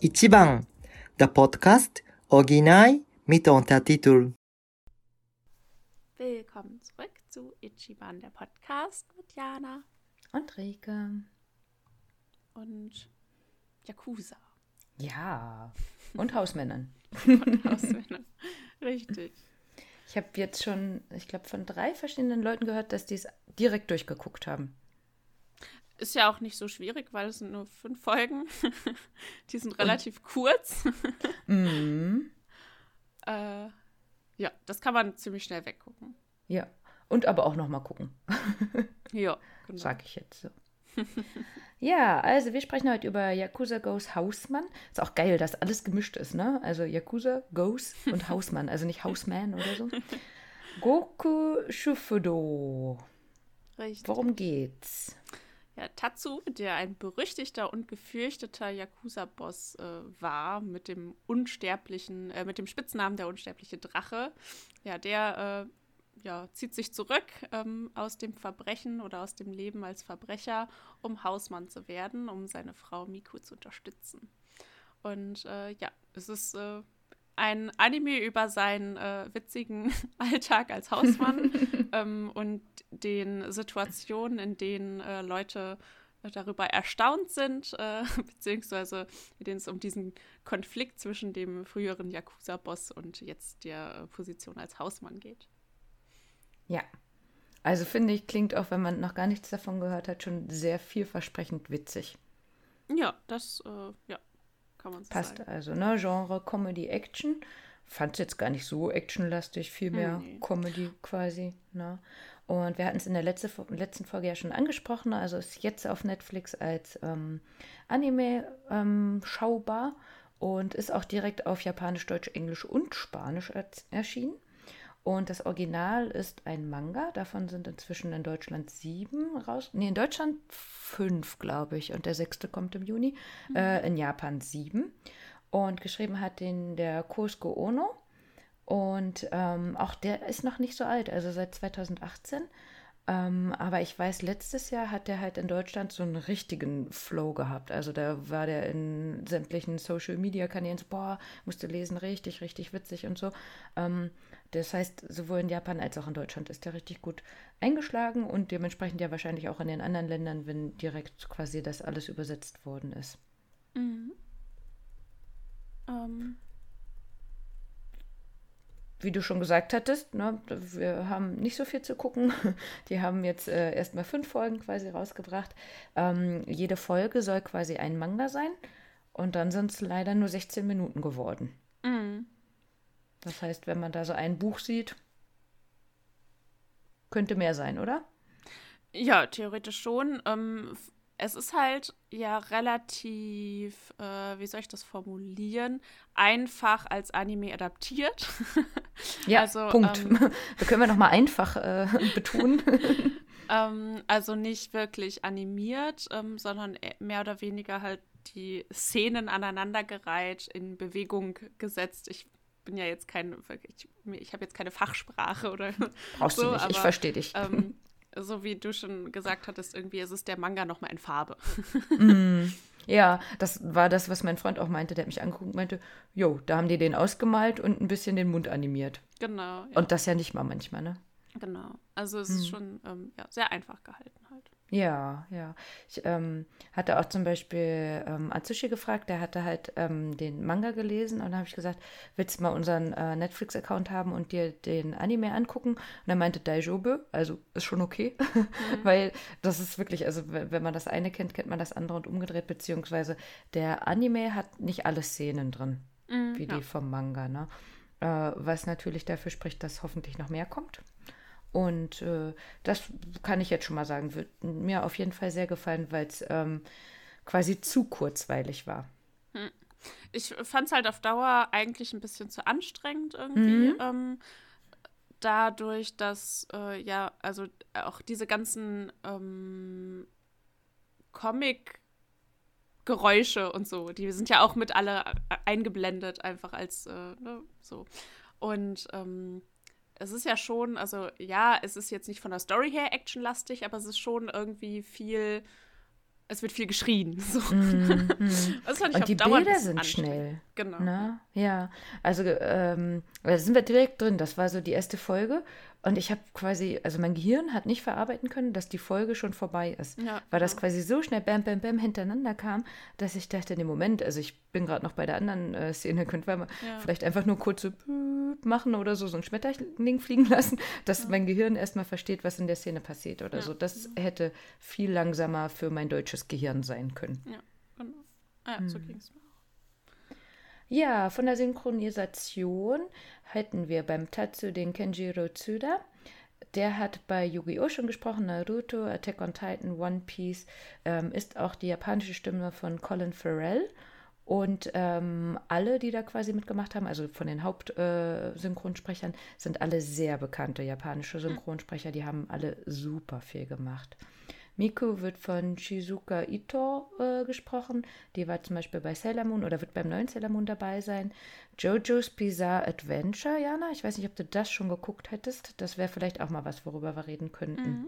Ichiban, der Podcast Original mit Untertitel. Willkommen zurück zu Ichiban, der Podcast mit Jana Und Rike. und Yakuza Ja. Und Hausmännern. und Hausmännern. Richtig. Ich habe jetzt schon, ich glaube, von drei verschiedenen Leuten gehört, dass die es direkt durchgeguckt haben. Ist ja auch nicht so schwierig, weil es sind nur fünf Folgen. Die sind relativ kurz. Mhm. äh, ja, das kann man ziemlich schnell weggucken. Ja. Und aber auch noch mal gucken, Ja, genau. sage ich jetzt so. ja, also wir sprechen heute über Yakuza Goes Hausmann. Ist auch geil, dass alles gemischt ist, ne? Also Yakuza Goes und Hausmann, also nicht Hausman oder so. Goku Shufudo. Richtig. Worum geht's? Ja, Tatsu, der ein berüchtigter und gefürchteter Yakuza-Boss äh, war, mit dem unsterblichen, äh, mit dem Spitznamen der unsterbliche Drache, ja, der äh, ja, zieht sich zurück ähm, aus dem Verbrechen oder aus dem Leben als Verbrecher, um Hausmann zu werden, um seine Frau Miku zu unterstützen. Und äh, ja, es ist äh, ein Anime über seinen äh, witzigen Alltag als Hausmann ähm, und den Situationen, in denen äh, Leute darüber erstaunt sind, äh, beziehungsweise in denen es um diesen Konflikt zwischen dem früheren Yakuza-Boss und jetzt der äh, Position als Hausmann geht. Ja. Also finde ich, klingt auch, wenn man noch gar nichts davon gehört hat, schon sehr vielversprechend witzig. Ja, das äh, ja, kann man so Passt sagen. also, ne? Genre Comedy Action. Fand es jetzt gar nicht so actionlastig, viel mehr Nee. Comedy quasi. Ne? Und wir hatten es in der letzte, letzten Folge ja schon angesprochen, also ist jetzt auf Netflix als ähm, Anime ähm, schaubar und ist auch direkt auf Japanisch, Deutsch, Englisch und Spanisch erschienen. Und das Original ist ein Manga. Davon sind inzwischen in Deutschland sieben raus. Nee, in Deutschland fünf, glaube ich. Und der sechste kommt im Juni. Äh, in Japan sieben. Und geschrieben hat den der Kosuke Ono. Und ähm, auch der ist noch nicht so alt, also seit 2018. Ähm, aber ich weiß, letztes Jahr hat der halt in Deutschland so einen richtigen Flow gehabt. Also da war der in sämtlichen Social Media Kanälen so, boah, musste lesen, richtig, richtig witzig und so. Ähm, das heißt, sowohl in Japan als auch in Deutschland ist der richtig gut eingeschlagen und dementsprechend ja wahrscheinlich auch in den anderen Ländern, wenn direkt quasi das alles übersetzt worden ist. Mhm. Ähm, wie du schon gesagt hattest, ne, wir haben nicht so viel zu gucken. Die haben jetzt äh, erstmal fünf Folgen quasi rausgebracht. Ähm, jede Folge soll quasi ein Manga sein. Und dann sind es leider nur 16 Minuten geworden. mhm. Das heißt, wenn man da so ein Buch sieht, könnte mehr sein, oder? Ja, theoretisch schon. Ähm, es ist halt ja relativ, äh, wie soll ich das formulieren, einfach als Anime adaptiert. Ja, Also, Punkt. ähm, da können wir nochmal einfach äh, betonen. ähm, also nicht wirklich animiert, ähm, sondern e- mehr oder weniger halt die Szenen aneinandergereiht, in Bewegung gesetzt. Ich bin ja jetzt kein, ich, ich habe jetzt keine Fachsprache oder Brauchst so, du nicht, ich aber, verstehe dich. ähm, so wie du schon gesagt hattest, irgendwie ist es der Manga nochmal in Farbe. Ja, das war das, was mein Freund auch meinte. Der hat mich angeguckt und meinte, jo, da haben die den ausgemalt und ein bisschen den Mund animiert. Genau. Ja. Und das ja nicht mal manchmal, ne? Genau. Also es ist schon ähm, ja, sehr einfach gehalten halt. Ja, ja. Ich ähm, hatte auch zum Beispiel ähm, Atsushi gefragt, der hatte halt ähm, den Manga gelesen und da habe ich gesagt, willst du mal unseren äh, Netflix-Account haben und dir den Anime angucken? Und er meinte Daijobu, also ist schon okay, weil das ist wirklich, also wenn man das eine kennt, kennt man das andere und umgedreht, beziehungsweise der Anime hat nicht alle Szenen drin, wie ja. die vom Manga, ne? Äh, was natürlich dafür spricht, dass hoffentlich noch mehr kommt. Und äh, das kann ich jetzt schon mal sagen, wird mir auf jeden Fall sehr gefallen, weil es ähm, quasi zu kurzweilig war. Ich fand es halt auf Dauer eigentlich ein bisschen zu anstrengend irgendwie. Ähm, dadurch, dass äh, ja, also auch diese ganzen ähm, Comic-Geräusche und so, die sind ja auch mit alle eingeblendet, einfach als äh, ne, so. Und ähm, es ist ja schon, also ja, es ist jetzt nicht von der Story her actionlastig, aber es ist schon irgendwie viel es wird viel geschrien. So. Mm, ich Und die Bilder sind schnell. Genau. Ne? Ja, also ähm, da sind wir direkt drin. Das war so die erste Folge. Und ich habe quasi, also mein Gehirn hat nicht verarbeiten können, dass die Folge schon vorbei ist. Ja, weil das quasi so schnell bam, bam, bam hintereinander kam, dass ich dachte, nee, Moment, also ich bin gerade noch bei der anderen äh, Szene, könnten wir mal Ja. vielleicht einfach nur kurz so machen oder so, so ein Schmetterling fliegen lassen, dass mein Gehirn erstmal versteht, was in der Szene passiert oder so. Das hätte viel langsamer für mein deutsches Gehirn sein können. Ja, genau. Ah, ja, so Hm. ging es mir. Ja, von der Synchronisation hätten wir beim Tatsu den Kenjiro Tsuda. Der hat bei Yu-Gi-Oh! schon gesprochen, Naruto, Attack on Titan, One Piece, ähm, ist auch die japanische Stimme von Colin Farrell. Und ähm, alle, die da quasi mitgemacht haben, also von den Hauptsynchronsprechern, äh, sind alle sehr bekannte japanische Synchronsprecher. Die haben alle super viel gemacht. Miku wird von Shizuka Ito äh, gesprochen. Die war zum Beispiel bei Sailor Moon oder wird beim neuen Sailor Moon dabei sein. JoJo's Bizarre Adventure, Jana. Ich weiß nicht, ob du das schon geguckt hättest. Das wäre vielleicht auch mal was, worüber wir reden könnten.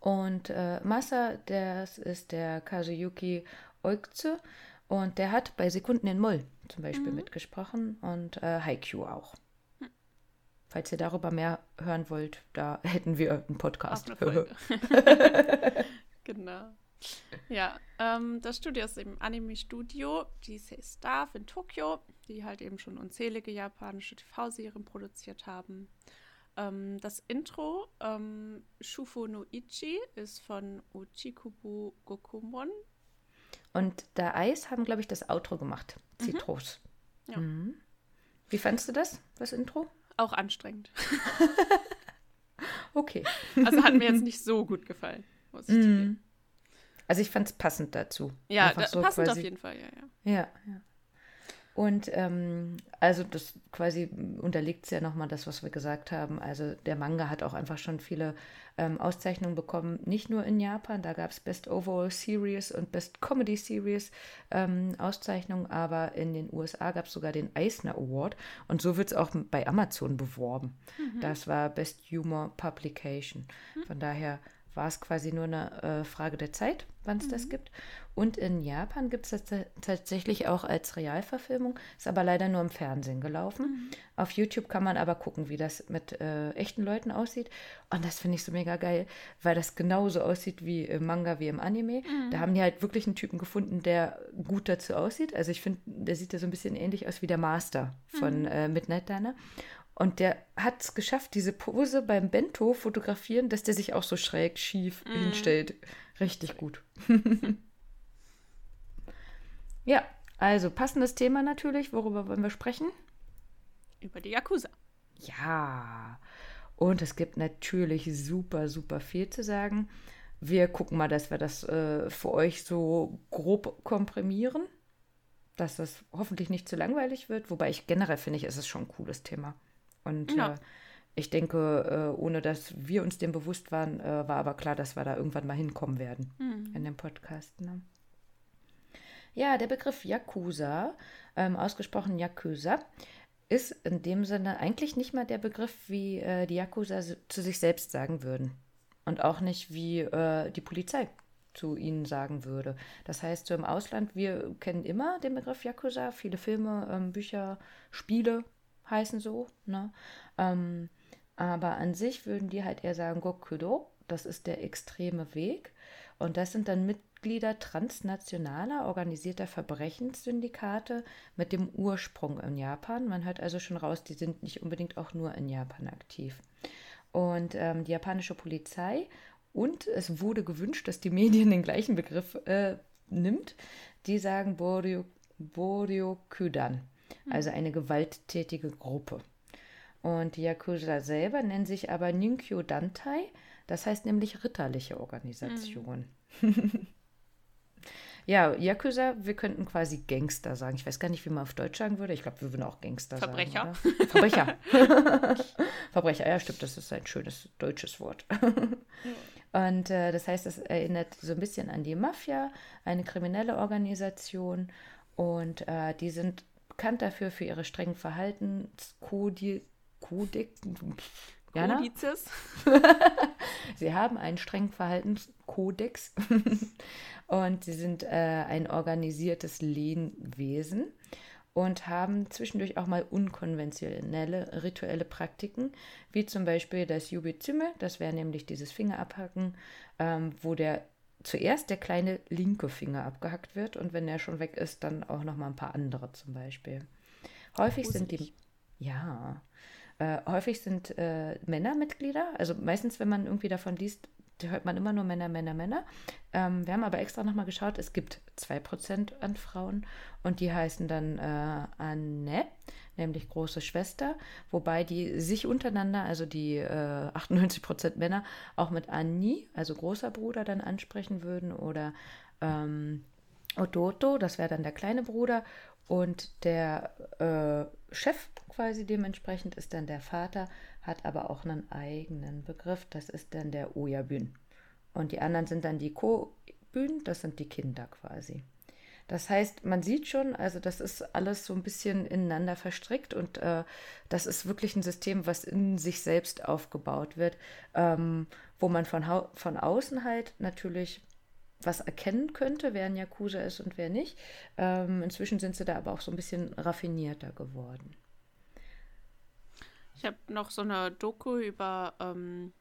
Und äh, Masa, das ist der Kazuyuki Oikutsu. Und der hat bei Sekunden in Moll zum Beispiel mitgesprochen und äh, Haikyuu auch. Falls ihr darüber mehr hören wollt, da hätten wir einen Podcast. Genau. Ja, ähm, das Studio ist eben Anime-Studio GC Staff in Tokio, die halt eben schon unzählige japanische TV-Serien produziert haben. Ähm, das Intro, ähm, Shufu no Ichi, ist von Uchikubu Gokumon. Und da Eis haben, glaube ich, das Outro gemacht. Zitrus. Ja. Mhm. Wie fandst du das, das Intro? Auch anstrengend. Okay. Also hat mir jetzt nicht so gut gefallen, muss ich zugeben. Mhm. Also ich fand es passend dazu. Ja, da, so passend auf quasi- jeden Fall, ja, ja. Ja, ja. Und ähm, also das quasi unterlegt es ja nochmal das, was wir gesagt haben. Also der Manga hat auch einfach schon viele ähm, Auszeichnungen bekommen, nicht nur in Japan, da gab es Best Overall Series und Best Comedy Series ähm, Auszeichnungen, aber in den USA gab es sogar den Eisner Award und so wird es auch bei Amazon beworben. Das war Best Humor Publication. Von daher war es quasi nur eine äh, Frage der Zeit, wann es das gibt. Und in Japan gibt es das ta- tatsächlich auch als Realverfilmung, ist aber leider nur im Fernsehen gelaufen. Auf YouTube kann man aber gucken, wie das mit äh, echten Leuten aussieht. Und das finde ich so mega geil, weil das genauso aussieht wie im Manga, wie im Anime. Da haben die halt wirklich einen Typen gefunden, der gut dazu aussieht. Also ich finde, der sieht ja so ein bisschen ähnlich aus wie der Master von äh, Midnight Diner. Und der hat es geschafft, diese Pose beim Bento fotografieren, dass der sich auch so schräg schief hinstellt. Richtig gut. ja, also passendes Thema natürlich. Worüber wollen wir sprechen? Über die Yakuza. Ja. Und es gibt natürlich super, super viel zu sagen. Wir gucken mal, dass wir das äh, für euch so grob komprimieren, dass das hoffentlich nicht zu langweilig wird. Wobei ich generell finde, ich, ist es schon ein cooles Thema. Und Ja. äh, ich denke, äh, ohne dass wir uns dem bewusst waren, äh, war aber klar, dass wir da irgendwann mal hinkommen werden in dem Podcast. Ne? Ja, der Begriff Yakuza, ähm, ausgesprochen Yakuza, ist in dem Sinne eigentlich nicht mal der Begriff, wie äh, die Yakuza zu sich selbst sagen würden. Und auch nicht, wie äh, die Polizei zu ihnen sagen würde. Das heißt, so im Ausland, wir kennen immer den Begriff Yakuza. Viele Filme, ähm, Bücher, Spiele heißen so. Ne? Ähm, aber an sich würden die halt eher sagen Gokudo. Das ist der extreme Weg. Und das sind dann Mitglieder transnationaler, organisierter Verbrechenssyndikate mit dem Ursprung in Japan. Man hört also schon raus, die sind nicht unbedingt auch nur in Japan aktiv. Und ähm, die japanische Polizei und es wurde gewünscht, dass die Medien den gleichen Begriff äh, nimmt. Die sagen Boryo, Boryokudan, also eine gewalttätige Gruppe. Und die Yakuza selber nennen sich aber Ninkyo Dantai, das heißt nämlich ritterliche Organisation. ja, Yakuza, wir könnten quasi Gangster sagen. Ich weiß gar nicht, wie man auf Deutsch sagen würde. Ich glaube, wir würden auch Gangster Verbrecher. sagen. Oder? Verbrecher. Verbrecher, ja, stimmt, das ist ein schönes deutsches Wort. Und äh, das heißt, es erinnert so ein bisschen an die Mafia, eine kriminelle Organisation. Und äh, die sind bekannt dafür für ihre strengen Verhaltenskodex. Kodex, Jana? Kodizes. sie haben einen strengen Verhaltenskodex und sie sind äh, ein organisiertes Lehnwesen und haben zwischendurch auch mal unkonventionelle rituelle Praktiken, wie zum Beispiel das Yubizume, das wäre nämlich dieses Fingerabhacken, ähm, wo der zuerst der kleine linke Finger abgehackt wird und wenn er schon weg ist, dann auch noch mal ein paar andere zum Beispiel. Häufig sind die, ja, äh, häufig sind äh, Männer Mitglieder. Also meistens, wenn man irgendwie davon liest, hört man immer nur Männer, Männer, Männer. Ähm, wir haben aber extra nochmal geschaut, es gibt 2% an Frauen und die heißen dann äh, Anne, nämlich große Schwester, wobei die sich untereinander, also die äh, 98% Männer, auch mit Anni, also großer Bruder, dann ansprechen würden oder ähm, Odoto, das wäre dann der kleine Bruder und der äh, Chef quasi dementsprechend ist dann der Vater, hat aber auch einen eigenen Begriff, das ist dann der Oyabün. Und die anderen sind dann die Ko-Bün, das sind die Kinder quasi. Das heißt, man sieht schon, also das ist alles so ein bisschen ineinander verstrickt und äh, das ist wirklich ein System, was in sich selbst aufgebaut wird, ähm, wo man von, von außen halt natürlich was erkennen könnte, wer ein Yakuza ist und wer nicht. Ähm, inzwischen sind sie da aber auch so ein bisschen raffinierter geworden. Ich habe noch so eine Doku über ähm,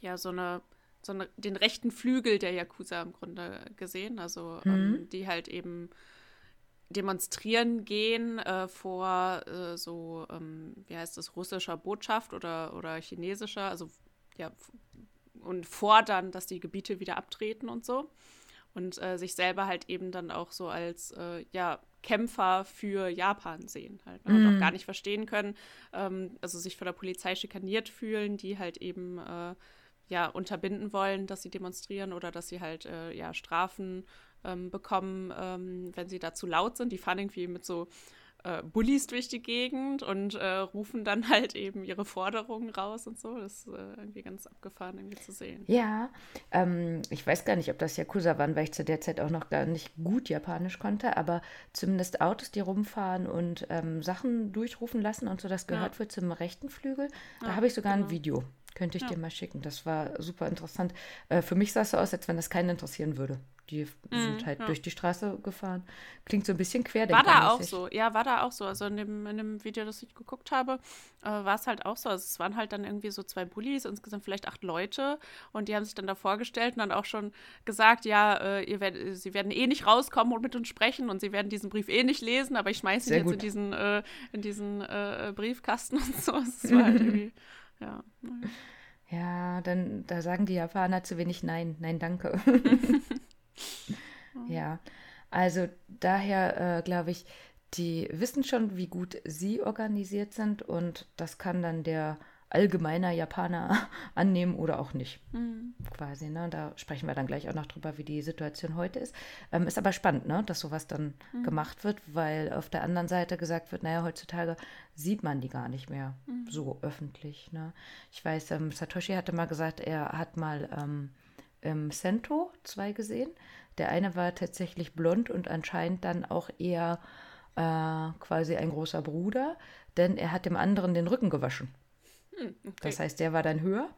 ja so eine, so eine den rechten Flügel der Yakuza im Grunde gesehen, also mhm. ähm, die halt eben demonstrieren gehen äh, vor äh, so, ähm, wie heißt das, russischer Botschaft oder, oder chinesischer, also ja, und fordern, dass die Gebiete wieder abtreten und so. Und äh, sich selber halt eben dann auch so als äh, ja, Kämpfer für Japan sehen halt. Ne? Und mm. auch gar nicht verstehen können, ähm, also sich von der Polizei schikaniert fühlen, die halt eben äh, ja unterbinden wollen, dass sie demonstrieren oder dass sie halt äh, ja Strafen ähm, bekommen, ähm, wenn sie da zu laut sind. Die fahren irgendwie mit so äh, Bullies durch die Gegend und äh, rufen dann halt eben ihre Forderungen raus und so. Das ist äh, irgendwie ganz abgefahren irgendwie zu sehen. Ja, ähm, ich weiß gar nicht, ob das Yakuza waren, weil ich zu der Zeit auch noch gar nicht gut Japanisch konnte, aber zumindest Autos, die rumfahren und ähm, Sachen durchrufen lassen und so, das gehört ja. wohl zum rechten Flügel. Da ja, habe ich sogar genau. ein Video. Könnte ich ja. dir mal schicken. Das war super interessant. Äh, für mich sah es so aus, als wenn das keinen interessieren würde. Die mm, sind halt ja. durch die Straße gefahren. Klingt so ein bisschen quer. War da auch so. Ja, war da auch so. Also in dem, in dem Video, das ich geguckt habe, äh, war es halt auch so. Also es waren halt dann irgendwie so zwei Bullies, insgesamt vielleicht acht Leute. Und die haben sich dann da vorgestellt und dann auch schon gesagt, ja, äh, ihr werdet, sie werden eh nicht rauskommen und mit uns sprechen und sie werden diesen Brief eh nicht lesen, aber ich schmeiße ihn jetzt gut. in diesen, äh, in diesen äh, Briefkasten und so. Das war halt irgendwie ja. Ja, dann da sagen die Japaner zu wenig Nein, nein, danke. ja, also daher äh, glaube ich, die wissen schon, wie gut sie organisiert sind und das kann dann der allgemeiner Japaner annehmen oder auch nicht. Mhm. Quasi, ne? Da sprechen wir dann gleich auch noch drüber, wie die Situation heute ist. Ähm, ist aber spannend, ne? dass sowas dann mhm. gemacht wird, weil auf der anderen Seite gesagt wird, naja, heutzutage sieht man die gar nicht mehr mhm. so öffentlich. Ne? Ich weiß, ähm, Satoshi hatte mal gesagt, er hat mal ähm, im Sento zwei gesehen. Der eine war tatsächlich blond und anscheinend dann auch eher äh, quasi ein großer Bruder, denn er hat dem anderen den Rücken gewaschen. Hm, okay. Das heißt, der war dann höher.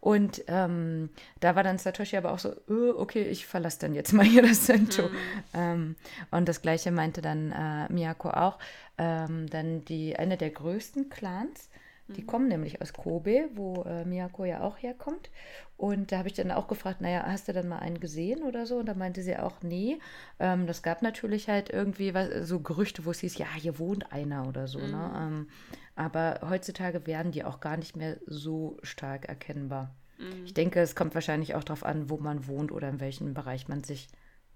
Und ähm, da war dann Satoshi aber auch so, oh, okay, ich verlasse dann jetzt mal hier das Sento. Mhm. Ähm, und das gleiche meinte dann äh, Miyako auch. Ähm, dann die, eine der größten Clans, die mhm. kommen nämlich aus Kobe, wo äh, Miyako ja auch herkommt. Und da habe ich dann auch gefragt, naja, hast du dann mal einen gesehen oder so? Und da meinte sie auch, nee. Ähm, das gab natürlich halt irgendwie was, so Gerüchte, wo es hieß, ja, hier wohnt einer oder so. Ne? Mhm. Ne? Ähm, aber heutzutage werden die auch gar nicht mehr so stark erkennbar. Mhm. Ich denke, es kommt wahrscheinlich auch darauf an, wo man wohnt oder in welchem Bereich man sich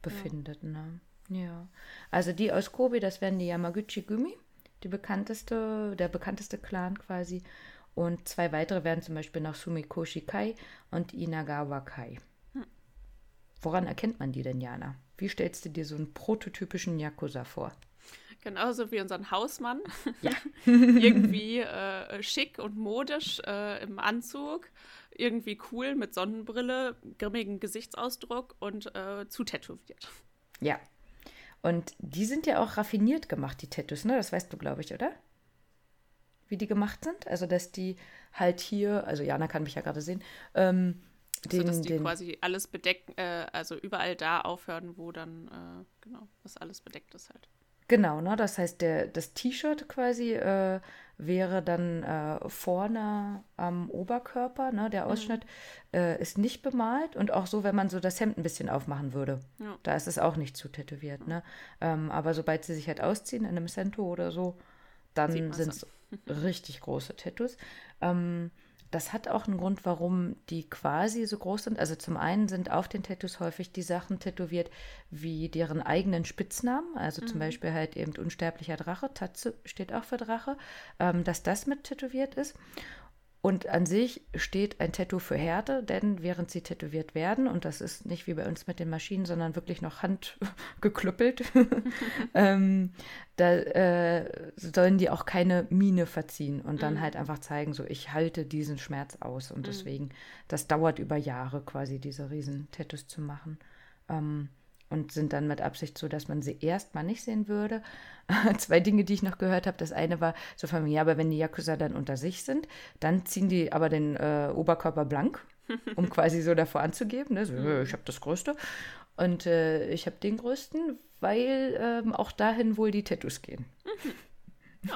befindet. Ja. Ne? ja. Also die aus Kobe, das wären die Yamaguchi Gumi, die bekannteste, der bekannteste Clan quasi. Und zwei weitere wären zum Beispiel noch Sumikoshi Kai und Inagawa Kai. Hm. Woran erkennt man die denn, Jana? Wie stellst du dir so einen prototypischen Yakuza vor? Genauso wie unseren Hausmann. Ja. irgendwie äh, schick und modisch äh, im Anzug, irgendwie cool mit Sonnenbrille, grimmigen Gesichtsausdruck und äh, zu tätowiert. Ja. Und die sind ja auch raffiniert gemacht, die Tattoos, ne? Das weißt du, glaube ich, oder? wie die gemacht sind. Also, dass die halt hier, also Jana kann mich ja gerade sehen, ähm, den, also, dass die den, quasi alles bedecken, äh, also überall da aufhören, wo dann, äh, genau, was alles bedeckt ist halt. Genau, ne? Das heißt, der, das T-Shirt quasi äh, wäre dann äh, vorne am Oberkörper, ne? Der mhm. Ausschnitt mhm. äh, ist nicht bemalt und auch so, wenn man so das Hemd ein bisschen aufmachen würde. Ja. Da ist es auch nicht zu tätowiert, ne? Ähm, aber sobald sie sich halt ausziehen in einem Cento oder so, dann sind es richtig große Tattoos. Ähm, das hat auch einen Grund, warum die quasi so groß sind. Also zum einen sind auf den Tattoos häufig die Sachen tätowiert wie deren eigenen Spitznamen. Also mhm. zum Beispiel halt eben unsterblicher Drache. Tatze steht auch für Drache. Ähm, dass das mit tätowiert ist. Und an sich steht ein Tattoo für Härte, denn während sie tätowiert werden, und das ist nicht wie bei uns mit den Maschinen, sondern wirklich noch handgeklüppelt, ähm, da äh, sollen die auch keine Mine verziehen und dann mhm. halt einfach zeigen, so ich halte diesen Schmerz aus. Und mhm. deswegen, das dauert über Jahre quasi, diese riesen Tattoos zu machen. Ähm, und sind dann mit Absicht so, dass man sie erstmal nicht sehen würde. Zwei Dinge, die ich noch gehört habe. Das eine war so von mir, ja, aber wenn die Yakuza dann unter sich sind, dann ziehen die aber den äh, Oberkörper blank, um quasi so davor anzugeben. Ne? So, mhm. ich habe das Größte und äh, ich habe den Größten, weil ähm, auch dahin wohl die Tattoos gehen.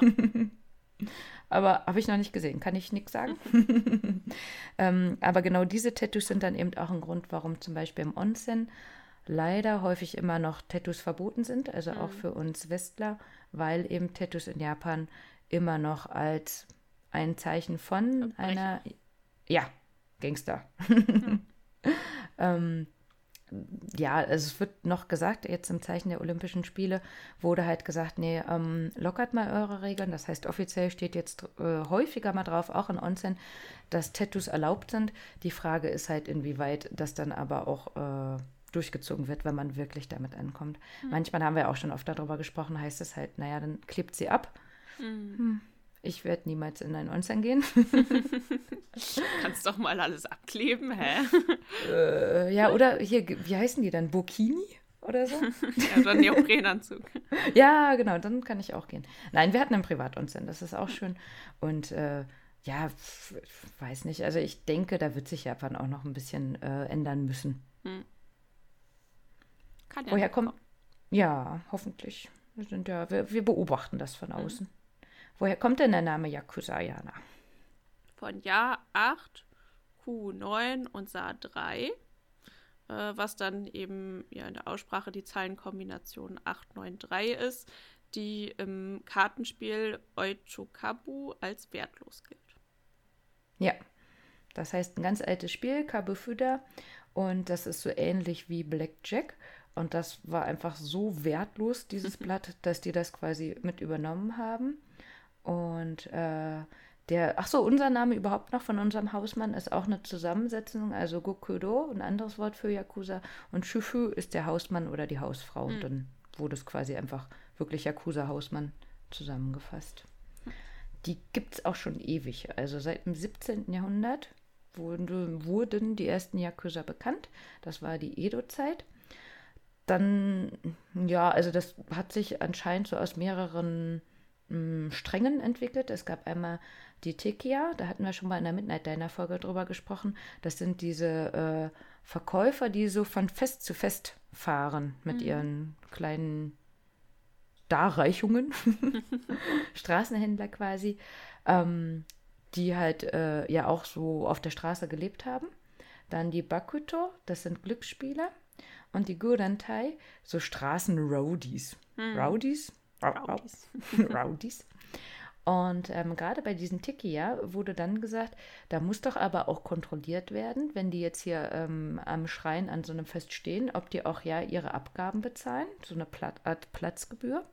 Mhm. aber habe ich noch nicht gesehen, kann ich nichts sagen. ähm, aber genau diese Tattoos sind dann eben auch ein Grund, warum zum Beispiel im Onsen leider häufig immer noch Tattoos verboten sind, also auch mhm. für uns Westler, weil eben Tattoos in Japan immer noch als ein Zeichen von Verbrechen. einer, ja, Gangster. Mhm. ähm, ja, also es wird noch gesagt, jetzt im Zeichen der Olympischen Spiele wurde halt gesagt, nee, ähm, lockert mal eure Regeln. Das heißt, offiziell steht jetzt äh, häufiger mal drauf, auch in Onsen, dass Tattoos erlaubt sind. Die Frage ist halt, inwieweit das dann aber auch äh, durchgezogen wird, wenn man wirklich damit ankommt. Mhm. Manchmal haben wir auch schon oft darüber gesprochen, heißt es halt, naja, dann klebt sie ab. Mhm. Hm. Ich werde niemals in ein Onsen gehen. Kannst doch mal alles abkleben, hä? Äh, ja, oder hier, wie heißen die dann? Burkini oder so? ja, dann Neoprenanzug. ja, genau, dann kann ich auch gehen. Nein, wir hatten einen Privatonsen, das ist auch schön. Und äh, ja, weiß nicht. Also ich denke, da wird sich Japan auch noch ein bisschen äh, ändern müssen. Hm. Kann ja Woher kommt. Ja, hoffentlich. Wir, sind ja, wir, wir beobachten das von mhm. außen. Mhm. Woher kommt denn der Name Yakuza, Jana? Von Jahr 8, Q9 und Sa 3, äh, was dann eben ja in der Aussprache die Zahlenkombination 893 ist, die im Kartenspiel Oichokabu als wertlos gilt. Ja, das heißt ein ganz altes Spiel, Kabufuda, und das ist so ähnlich wie Blackjack. Und das war einfach so wertlos, dieses Blatt, dass die das quasi mit übernommen haben. Und äh, der, ach so, unser Name überhaupt noch von unserem Hausmann ist auch eine Zusammensetzung, also Gokudo, ein anderes Wort für Yakuza. Und Shufu ist der Hausmann oder die Hausfrau. Mhm. Und dann wurde es quasi einfach wirklich Yakuza-Hausmann zusammengefasst. Die gibt es auch schon ewig. Also seit dem 17. Jahrhundert wurden, wurden die ersten Yakuza bekannt. Das war die Edo-Zeit dann, ja, also das hat sich anscheinend so aus mehreren mh, hm, Strängen entwickelt. Es gab einmal die Tekia, da hatten wir schon mal in der Midnight Diner Folge drüber gesprochen. Das sind diese äh, Verkäufer, die so von Fest zu Fest fahren mit mhm. ihren kleinen Darreichungen, Straßenhändler quasi, ähm, die halt äh, ja auch so auf der Straße gelebt haben. Dann die Bakuto, das sind Glücksspieler und die Gurantai so Straßenroadies. Hm. Rowdies? Rowdies. Rowdies. Und ähm, gerade bei diesen Tikia wurde dann gesagt, da muss doch aber auch kontrolliert werden, wenn die jetzt hier ähm, am Schrein an so einem Fest stehen, ob die auch ja ihre Abgaben bezahlen, so eine Plat Art Platzgebühr.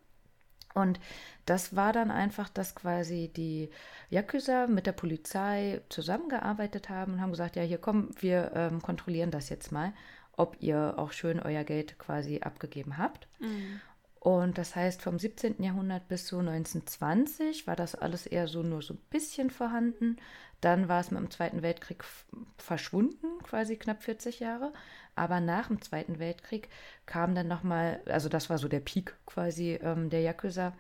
Und das war dann einfach, dass quasi die Yakuza mit der Polizei zusammengearbeitet haben und haben gesagt, ja, hier komm, wir ähm, kontrollieren das jetzt mal ob ihr auch schön euer Geld quasi abgegeben habt. Mhm. Und das heißt, vom 17. Jahrhundert bis zu 1920 war das alles eher so nur so ein bisschen vorhanden. Dann war es mit dem Zweiten Weltkrieg verschwunden, quasi knapp 40 Jahre. Aber nach dem Zweiten Weltkrieg kam dann nochmal, also das war so der Peak quasi ähm, der Yakuza,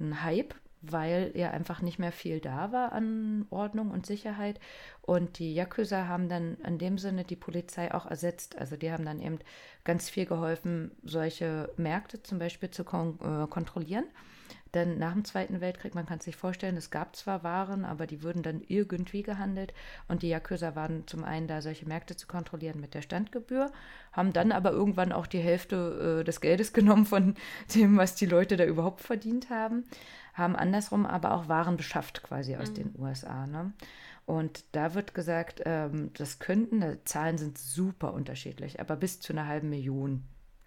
ein Hype, weil ja einfach nicht mehr viel da war an Ordnung und Sicherheit. Und die Yakuza haben dann in dem Sinne die Polizei auch ersetzt. Also die haben dann eben ganz viel geholfen, solche Märkte zum Beispiel zu kon äh, kontrollieren. Denn nach dem Zweiten Weltkrieg, man kann sich vorstellen, es gab zwar Waren, aber die würden dann irgendwie gehandelt. Und die Yakuza waren zum einen da, solche Märkte zu kontrollieren mit der Standgebühr, haben dann aber irgendwann auch die Hälfte äh, des Geldes genommen von dem, was die Leute da überhaupt verdient haben, haben andersrum aber auch Waren beschafft quasi aus mhm. den USA. Ne? Und da wird gesagt, ähm, das könnten, die Zahlen sind super unterschiedlich, aber bis zu einer halben Million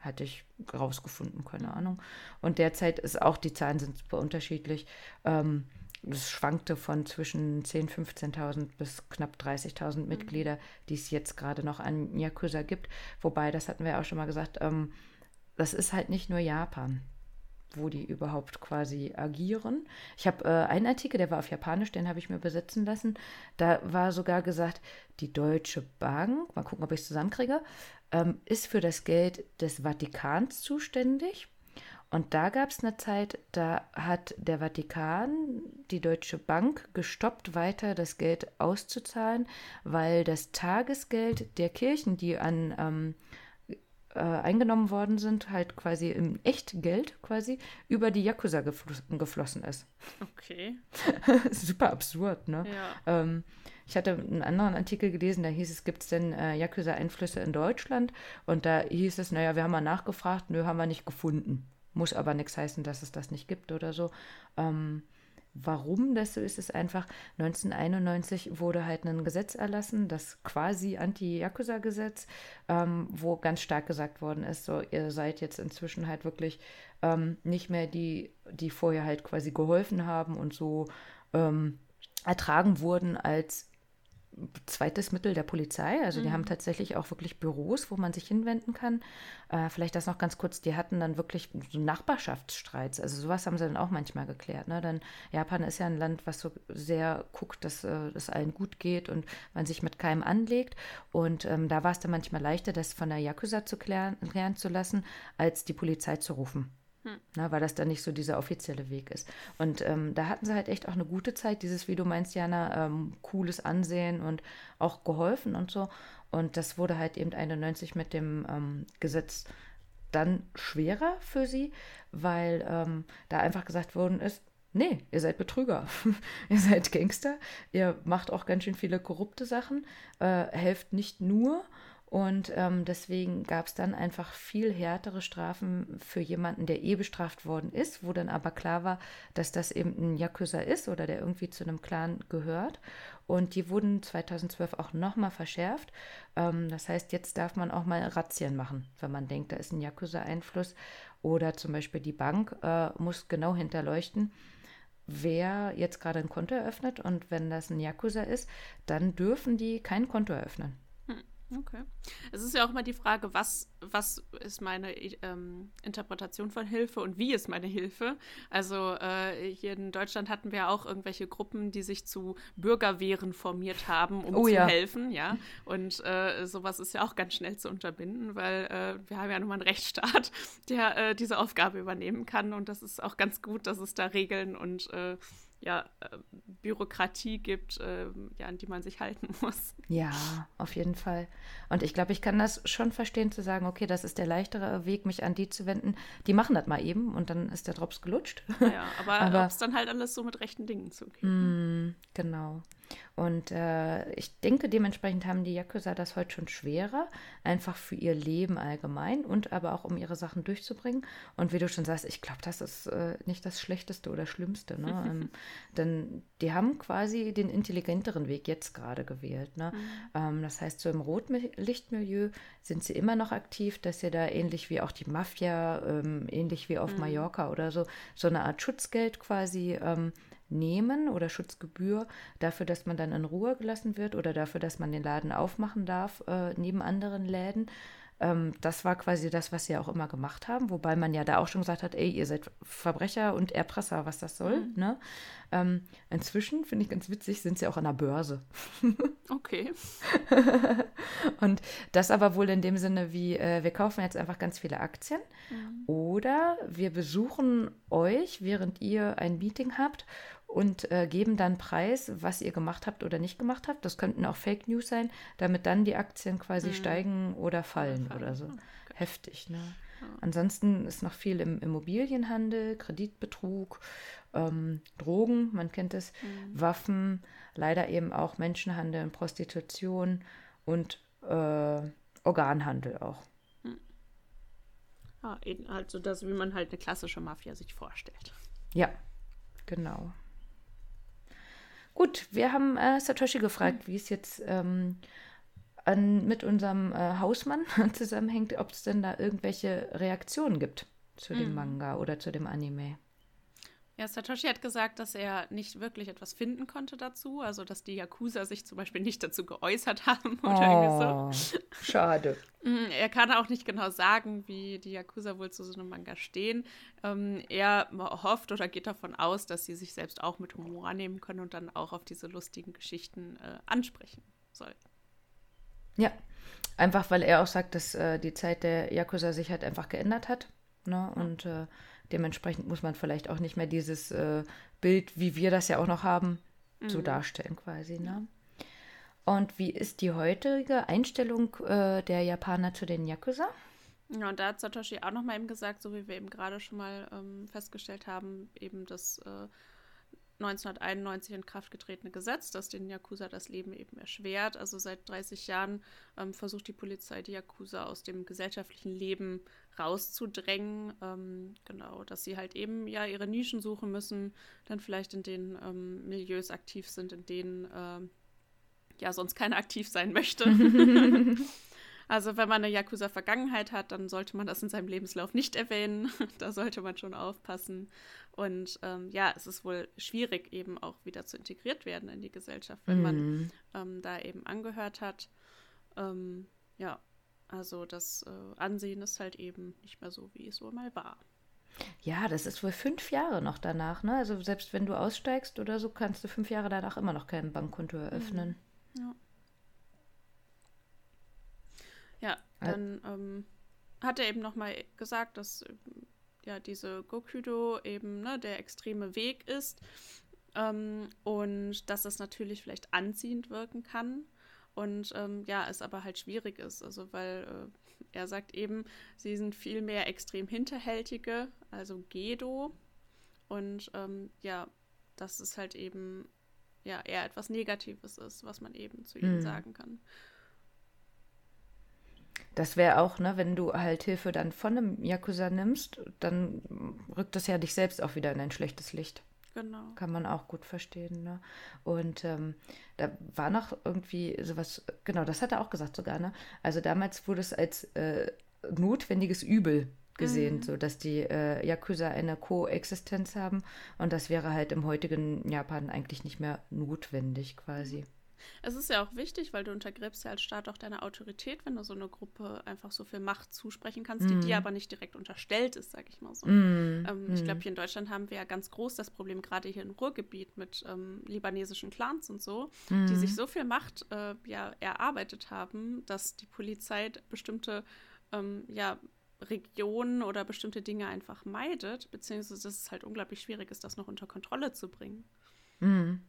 hatte ich rausgefunden, keine Ahnung. Und derzeit ist auch, die Zahlen sind super unterschiedlich. Ähm, es schwankte von zwischen 10.000, 15.000 bis knapp 30.000 mhm. Mitglieder, die es jetzt gerade noch an Yakuza gibt. Wobei, das hatten wir auch schon mal gesagt, ähm, das ist halt nicht nur Japan, wo die überhaupt quasi agieren. Ich habe äh, einen Artikel, der war auf Japanisch, den habe ich mir übersetzen lassen. Da war sogar gesagt, die Deutsche Bank, mal gucken, ob ich es zusammenkriege, ähm, ist für das Geld des Vatikans zuständig. Und da gab es eine Zeit, da hat der Vatikan die Deutsche Bank gestoppt, weiter das Geld auszuzahlen, weil das Tagesgeld der Kirchen, die an ähm, äh, eingenommen worden sind, halt quasi im Echtgeld quasi über die Yakuza geflossen ist. Okay. Super absurd, ne? Ja. Ähm, ich hatte einen anderen Artikel gelesen, da hieß es, gibt es denn äh, Yakuza-Einflüsse in Deutschland? Und da hieß es, naja, wir haben mal nachgefragt, nö, haben wir nicht gefunden. Muss aber nichts heißen, dass es das nicht gibt oder so. Ähm, warum das so ist, ist einfach, 1991 wurde halt ein Gesetz erlassen, das quasi Anti-Yakuza-Gesetz, ähm, wo ganz stark gesagt worden ist, so, ihr seid jetzt inzwischen halt wirklich ähm, nicht mehr die, die vorher halt quasi geholfen haben und so ähm, ertragen wurden als zweites Mittel der Polizei. Also die mhm. haben tatsächlich auch wirklich Büros, wo man sich hinwenden kann. Äh, vielleicht das noch ganz kurz, die hatten dann wirklich so Nachbarschaftsstreits. Also sowas haben sie dann auch manchmal geklärt. Ne? Denn Japan ist ja ein Land, was so sehr guckt, dass äh, es allen gut geht und man sich mit keinem anlegt. Und ähm, da war es dann manchmal leichter, das von der Yakuza zu klären, klären zu lassen, als die Polizei zu rufen. Na, weil das dann nicht so dieser offizielle Weg ist. Und ähm, da hatten sie halt echt auch eine gute Zeit, dieses, wie du meinst, Jana, ähm, cooles Ansehen und auch geholfen und so. Und das wurde halt eben 91 mit dem ähm, Gesetz dann schwerer für sie, weil ähm, da einfach gesagt worden ist, nee, ihr seid Betrüger, ihr seid Gangster, ihr macht auch ganz schön viele korrupte Sachen, äh, helft nicht nur und ähm, deswegen gab es dann einfach viel härtere Strafen für jemanden, der eh bestraft worden ist, wo dann aber klar war, dass das eben ein Yakuza ist oder der irgendwie zu einem Clan gehört. Und die wurden 2012 auch nochmal verschärft. Ähm, das heißt, jetzt darf man auch mal Razzien machen, wenn man denkt, da ist ein Yakuza-Einfluss. Oder zum Beispiel die Bank äh, muss genau hinterleuchten, wer jetzt gerade ein Konto eröffnet. Und wenn das ein Yakuza ist, dann dürfen die kein Konto eröffnen. Okay. Es ist ja auch immer die Frage, was, was ist meine ähm, Interpretation von Hilfe und wie ist meine Hilfe? Also äh, hier in Deutschland hatten wir auch irgendwelche Gruppen, die sich zu Bürgerwehren formiert haben, um oh, zu ja. helfen, ja. Und äh, sowas ist ja auch ganz schnell zu unterbinden, weil äh, wir haben ja nun mal einen Rechtsstaat, der äh, diese Aufgabe übernehmen kann. Und das ist auch ganz gut, dass es da Regeln und äh, ja, äh, Bürokratie gibt, äh, ja, an die man sich halten muss. Ja, auf jeden Fall. Und ich glaube, ich kann das schon verstehen, zu sagen, okay, das ist der leichtere Weg, mich an die zu wenden. Die machen das mal eben und dann ist der Drops gelutscht. Ja, aber, aber ob es dann halt alles so mit rechten Dingen zugeht. Mm, genau. Und äh, ich denke, dementsprechend haben die Yakuza das heute schon schwerer, einfach für ihr Leben allgemein und aber auch um ihre Sachen durchzubringen. Und wie du schon sagst, ich glaube, das ist äh, nicht das Schlechteste oder Schlimmste. Ne? ähm, denn die haben quasi den intelligenteren Weg jetzt gerade gewählt. Ne? Mhm. Ähm, das heißt, so im Rotlichtmilieu sind sie immer noch aktiv, dass sie da ähnlich wie auch die Mafia, ähm, ähnlich wie auf mhm. Mallorca oder so, so eine Art Schutzgeld quasi ähm, nehmen oder Schutzgebühr dafür, dass man dann in Ruhe gelassen wird oder dafür, dass man den Laden aufmachen darf äh, neben anderen Läden. Ähm, das war quasi das, was sie auch immer gemacht haben, wobei man ja da auch schon gesagt hat, ey, ihr seid Verbrecher und Erpresser, was das soll. Mhm. Ne? Ähm, inzwischen, finde ich ganz witzig, sind sie auch an der Börse. okay. und das aber wohl in dem Sinne wie, äh, wir kaufen jetzt einfach ganz viele Aktien mhm. oder wir besuchen euch, während ihr ein Meeting habt und äh, geben dann preis, was ihr gemacht habt oder nicht gemacht habt. Das könnten auch Fake News sein, damit dann die Aktien quasi mhm. steigen oder fallen oder, so. Okay. Heftig, ne? Ja. Ansonsten ist noch viel im Immobilienhandel, Kreditbetrug, ähm, Drogen, man kennt es, mhm. Waffen, leider eben auch Menschenhandel, Prostitution und äh, Organhandel auch. Mhm. Ja, also das, wie man halt eine klassische Mafia sich vorstellt. Ja, genau. Gut, wir haben äh, Satoshi gefragt, wie es jetzt ähm, an, mit unserem äh, Hausmann zusammenhängt, ob es denn da irgendwelche Reaktionen gibt zu mhm. dem Manga oder zu dem Anime. Ja, Satoshi hat gesagt, dass er nicht wirklich etwas finden konnte dazu, also dass die Yakuza sich zum Beispiel nicht dazu geäußert haben oder oh, so. Schade. Mm, er kann auch nicht genau sagen, wie die Yakuza wohl zu so einem Manga stehen. Ähm, er hofft oder geht davon aus, dass sie sich selbst auch mit Humor annehmen können und dann auch auf diese lustigen Geschichten äh, ansprechen sollten. Ja, einfach weil er auch sagt, dass äh, die Zeit der Yakuza sich halt einfach geändert hat. Ne? Und äh, Dementsprechend muss man vielleicht auch nicht mehr dieses äh, Bild, wie wir das ja auch noch haben, mhm. so darstellen quasi. Ne? Und wie ist die heutige Einstellung äh, der Japaner zu den Yakuza? Ja, und da hat Satoshi auch noch mal eben gesagt, so wie wir eben gerade schon mal ähm, festgestellt haben, eben das äh, 1991 in Kraft getretene Gesetz, das den Yakuza das Leben eben erschwert. Also seit 30 Jahren ähm, versucht die Polizei die Yakuza aus dem gesellschaftlichen Leben rauszudrängen. Ähm, genau, dass sie halt eben ja ihre Nischen suchen müssen, dann vielleicht in den ähm, Milieus aktiv sind, in denen ähm, ja sonst keiner aktiv sein möchte. also wenn man eine Yakuza-Vergangenheit hat, dann sollte man das in seinem Lebenslauf nicht erwähnen. da sollte man schon aufpassen. Und ähm, ja, es ist wohl schwierig, eben auch wieder zu integriert werden in die Gesellschaft, wenn mhm. man ähm, da eben angehört hat. Ähm, ja, also das äh, Ansehen ist halt eben nicht mehr so, wie es wohl mal war. Ja, das ist wohl fünf Jahre noch danach, ne? Also selbst wenn du aussteigst oder so, kannst du fünf Jahre danach immer noch kein Bankkonto eröffnen. Mhm. Ja. Ja, dann ähm, hat er eben nochmal gesagt, dass ja diese Gokudo eben ne, der extreme Weg ist ähm, und dass das natürlich vielleicht anziehend wirken kann. Und ähm, ja, es aber halt schwierig ist. Also, weil äh, er sagt eben, sie sind viel mehr extrem hinterhältige, also Gedo. Und ähm, ja, dass es halt eben ja eher etwas Negatives ist, was man eben zu ihnen hm. sagen kann. Das wäre auch, ne, wenn du halt Hilfe dann von einem Yakuza nimmst, dann rückt das ja dich selbst auch wieder in ein schlechtes Licht. Genau. Kann man auch gut verstehen. Ne? Und ähm, da war noch irgendwie sowas, genau, das hat er auch gesagt sogar. Ne? Also damals wurde es als äh, notwendiges Übel gesehen, mhm. so dass die äh, Yakuza eine Koexistenz haben und das wäre halt im heutigen Japan eigentlich nicht mehr notwendig quasi. Es ist ja auch wichtig, weil du untergräbst ja als Staat auch deine Autorität, wenn du so eine Gruppe einfach so viel Macht zusprechen kannst, mm. die dir mhm. aber nicht direkt unterstellt ist, sag ich mal so. Mm. Ähm, mm. Ich glaube, mhm. hier in Deutschland haben wir ja ganz groß das Problem, gerade hier im Ruhrgebiet mit ähm, libanesischen Clans und so, die sich mhm. so viel Macht äh, ja, erarbeitet haben, dass die Polizei bestimmte ähm, ja, Regionen oder bestimmte Dinge einfach meidet, beziehungsweise dass es halt unglaublich schwierig ist, das noch unter Kontrolle zu bringen. Mhm.